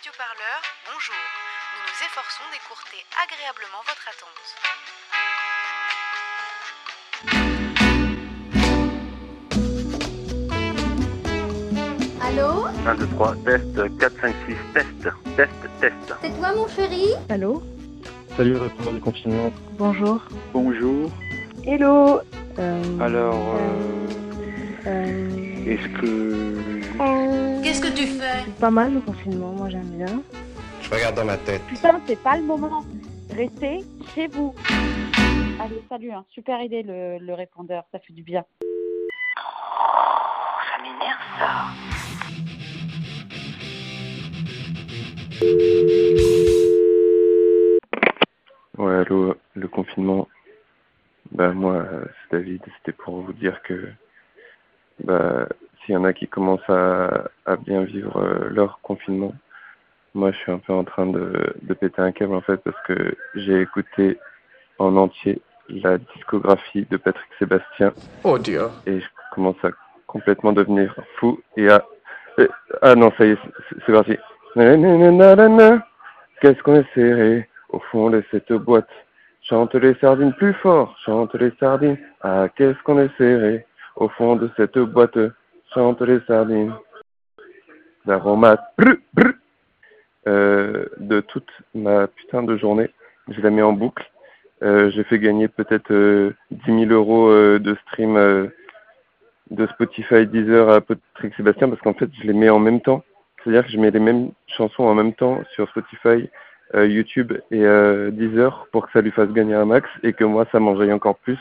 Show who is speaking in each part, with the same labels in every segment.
Speaker 1: radioparleur, bonjour. Nous nous efforçons d'écourter agréablement votre attente.
Speaker 2: Allô
Speaker 3: 1, 2, 3, test, 4, 5, 6, test, test, test.
Speaker 2: C'est toi mon chéri
Speaker 4: Allô
Speaker 3: Salut, répondant du confinement.
Speaker 4: Bonjour.
Speaker 3: Bonjour.
Speaker 4: Hello Euh,
Speaker 3: Alors,
Speaker 4: euh, euh,
Speaker 3: est-ce que...
Speaker 1: Qu'est-ce que tu fais?
Speaker 4: c'est pas mal le confinement, moi j'aime bien.
Speaker 5: Je regarde dans ma tête.
Speaker 6: Putain, c'est pas le moment. Restez chez vous. Allez, salut, hein. super idée le, le répondeur, ça fait du bien.
Speaker 1: Ça m'énerve ça.
Speaker 3: Ouais, allô, le confinement. Bah moi, euh, c'est David, c'était pour vous dire que... Bah, s'il y en a qui commencent à, à bien vivre euh, leur confinement, moi je suis un peu en train de, de péter un câble en fait parce que j'ai écouté en entier la discographie de Patrick Sébastien.
Speaker 5: Oh Dieu.
Speaker 3: et je commence à complètement devenir fou et à ah non ça y est c'est- parti. Qu'est-ce qu'on est serré. Au fond de cette boîte chante les sardines plus fort chante les sardines. Ah qu'est-ce qu'on est serré. Au fond de cette boîte chante les sardines euh, de toute ma putain de journée je la mets en boucle euh, j'ai fait gagner peut-être euh, 10 000 euros euh, de stream euh, de Spotify, Deezer à Patrick Sébastien parce qu'en fait je les mets en même temps. C'est-à-dire que je mets les mêmes chansons en même temps sur Spotify, YouTube et Deezer pour que ça lui fasse gagner un max et que moi ça m'enjaille encore plus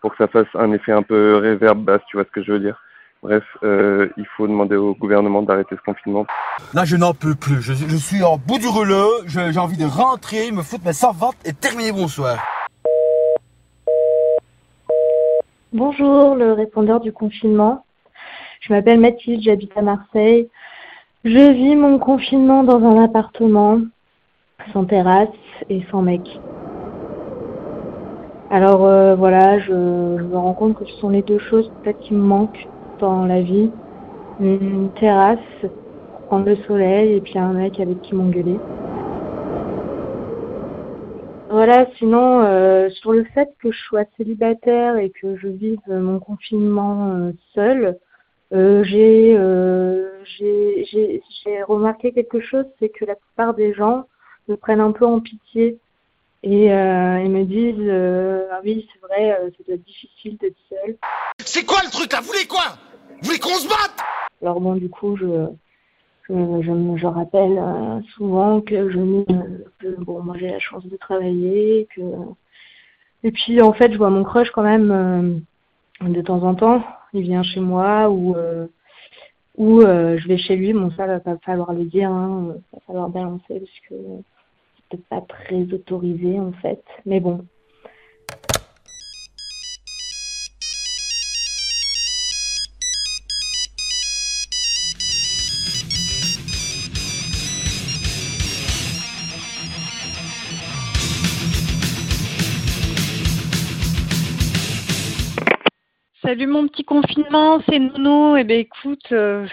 Speaker 3: pour que ça fasse un effet un peu réverb basse, tu vois ce que je veux dire. Bref, euh, il faut demander au gouvernement d'arrêter ce confinement.
Speaker 7: Là, je n'en peux plus. Je, je suis en bout du rouleau. J'ai envie de rentrer, me foutre mes servantes et terminer bonsoir.
Speaker 4: Bonjour, le répondeur du confinement. Je m'appelle Mathilde, j'habite à Marseille. Je vis mon confinement dans un appartement, sans terrasse et sans mec. Alors euh, voilà, je, je me rends compte que ce sont les deux choses peut-être qui me manquent dans la vie. Une terrasse prendre le soleil et puis un mec avec qui m'engueuler. Voilà, sinon, euh, sur le fait que je sois célibataire et que je vive mon confinement euh, seule, euh, j'ai euh, j'ai remarqué quelque chose, c'est que la plupart des gens me prennent un peu en pitié et ils me disent Ah oui, c'est vrai, être difficile d'être seule.
Speaker 7: C'est quoi le truc là? Vous voulez quoi?
Speaker 4: Alors bon, du coup, je, je, rappelle euh, souvent que je que bon, moi j'ai la chance de travailler, que et puis en fait, je vois mon crush quand même euh, de temps en temps. Il vient chez moi ou euh, ou je vais chez lui. Bon, ça va pas falloir le dire, hein, va falloir balancer parce que c'est peut-être pas très autorisé en fait. Mais bon,
Speaker 6: Salut mon petit confinement, c'est Nono. Eh ben écoute, euh,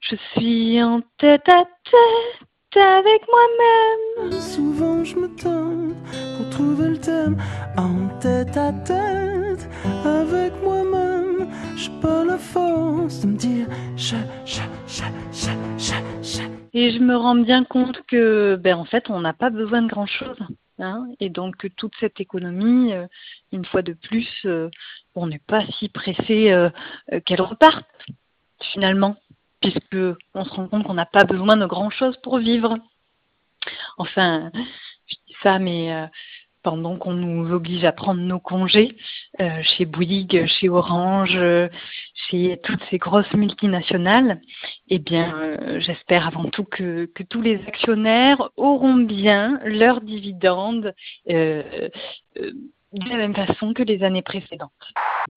Speaker 6: je suis en tête à tête avec moi-même.
Speaker 8: Souvent je me donne pour trouver le thème en tête à tête avec moi-même. J'ai pas la force de me dire je, je, je, je, je, je.
Speaker 6: Et je me rends bien compte que, ben en fait, on n'a pas besoin de grand-chose. Et donc toute cette économie, euh, une fois de plus, euh, on n'est pas si pressé euh, qu'elle reparte finalement, puisque on se rend compte qu'on n'a pas besoin de grand-chose pour vivre. Enfin, je dis ça, mais pendant qu'on nous oblige à prendre nos congés euh, chez Bouygues, chez Orange, euh, chez toutes ces grosses multinationales, eh bien, euh, j'espère avant tout que, tous les actionnaires auront bien leurs dividendes de la même façon que les années précédentes.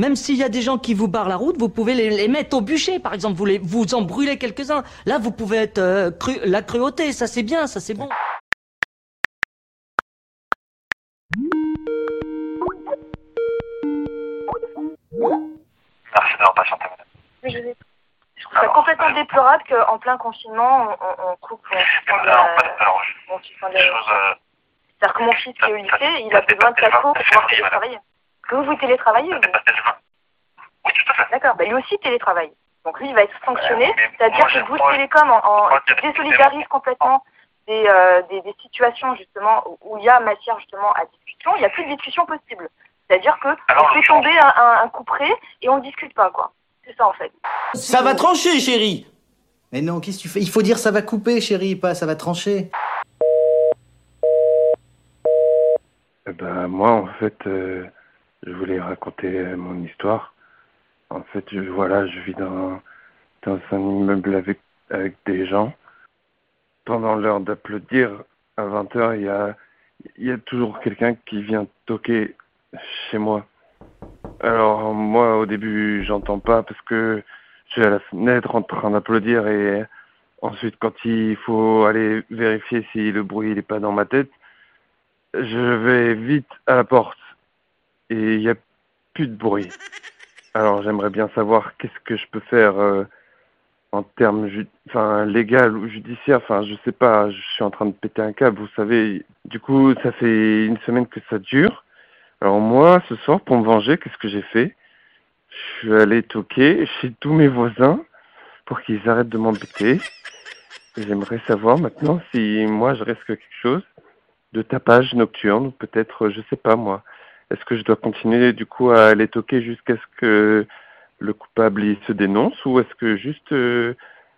Speaker 9: Même s'il y a des gens qui vous barrent la route, vous pouvez les, mettre au bûcher, par exemple. Vous, vous en brûlez quelques-uns. Là, vous pouvez être cru, la cruauté. Ça, c'est bien, ça, c'est bon.
Speaker 4: Je trouve ça complètement déplorable qu'en plein confinement, on, coupe, on on suspend la... C'est-à-dire que mon fils qui est au lycée, il a besoin de casco pour pouvoir télétravailler. Que vous, vous télétravaillez vous
Speaker 2: Oui, tout à fait.
Speaker 4: D'accord, bah lui aussi télétravaille. Donc lui, il va être sanctionné. C'est-à-dire que Bouygues Télécom en, en désolidarise complètement des, euh, des, des situations justement où- il y a matière justement à discussion. Il n'y a plus de discussion possible. C'est-à-dire que
Speaker 2: Alors,
Speaker 4: on fait tomber un, un, un coup près et on ne discute pas, quoi. C'est ça en fait.
Speaker 5: Ça va trancher, chérie Mais non, qu'est-ce que tu fais? Il faut dire ça va couper, chérie, pas ça va trancher.
Speaker 3: Eh ben, moi, en fait, euh, je voulais raconter mon histoire. En fait, je, voilà, je vis dans, dans un immeuble avec, avec des gens. Pendant l'heure d'applaudir, à 20h, il y a, il y a toujours quelqu'un qui vient toquer chez moi. Alors, moi, au début, j'entends pas parce que je suis à la fenêtre en train d'applaudir et ensuite, quand il faut aller vérifier si le bruit n'est pas dans ma tête, je vais vite à la porte et il n'y a plus de bruit. Alors j'aimerais bien savoir qu'est-ce que je peux faire euh, en termes enfin, légal ou judiciaire. Enfin, je sais pas, je suis en train de péter un câble, vous savez. Du coup, ça fait une semaine que ça dure. Alors moi, ce soir, pour me venger, qu'est-ce que j'ai fait? Je suis allé toquer chez tous mes voisins pour qu'ils arrêtent de m'embêter. J'aimerais savoir maintenant si moi je risque quelque chose de tapage nocturne, ou peut-être, je sais pas moi. Est-ce que je dois continuer du coup à les toquer jusqu'à ce que le coupable il se dénonce ou est-ce que juste euh,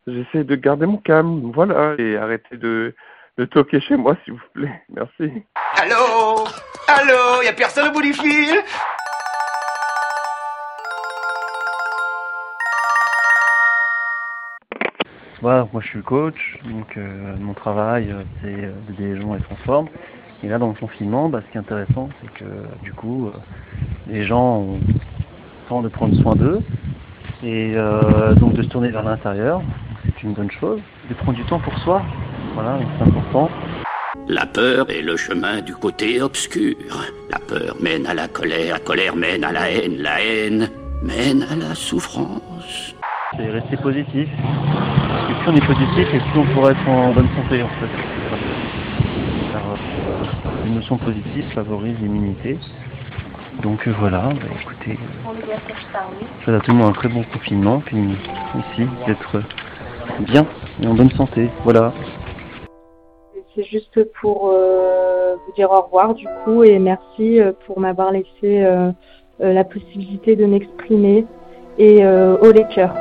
Speaker 3: j'essaie de garder mon calme, voilà, et arrêter de, de toquer chez moi s'il vous plaît? Merci.
Speaker 5: Allô? Allô Y a personne au bout du fil?
Speaker 10: Voilà, moi je suis coach, donc euh, mon travail euh, c'est euh, d'aider les gens à être. Et là dans le confinement, bah, ce qui est intéressant, c'est que du coup, euh, les gens ont le temps de prendre soin d'eux et donc de se tourner vers l'intérieur, c'est une bonne chose. De prendre du temps pour soi, voilà, c'est important.
Speaker 11: La peur est le chemin du côté obscur. La peur mène à la colère, la colère mène à la haine, la haine mène à la souffrance.
Speaker 10: C'est rester positif. Parce plus on est positif et plus on pourra être en bonne santé en fait. Car, euh, l'émotion positive favorise l'immunité. Donc euh, voilà, bah, écoutez, je souhaite à tout le monde un très bon confinement, puis aussi d'être bien et en bonne santé. Voilà.
Speaker 4: C'est juste pour euh, vous dire au revoir du coup et merci euh, pour m'avoir laissé euh, la possibilité de m'exprimer et au les cœurs.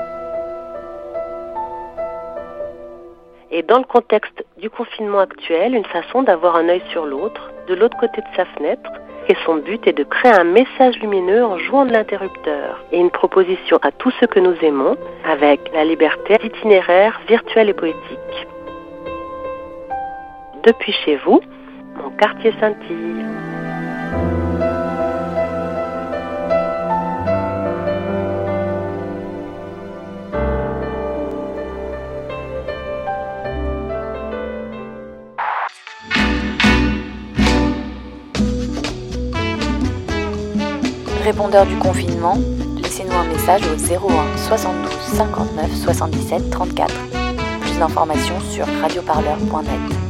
Speaker 12: Et dans le contexte du confinement actuel, une façon d'avoir un œil sur l'autre, de l'autre côté de sa fenêtre, et son but est de créer un message lumineux en jouant de l'interrupteur et une proposition à tous ceux que nous aimons avec la liberté d'itinéraire virtuel et poétique. Depuis chez vous, mon quartier scintille.
Speaker 1: Répondeur du confinement, laissez-nous un message au 01 72 59 77 34. Plus d'informations sur radioparleur.net.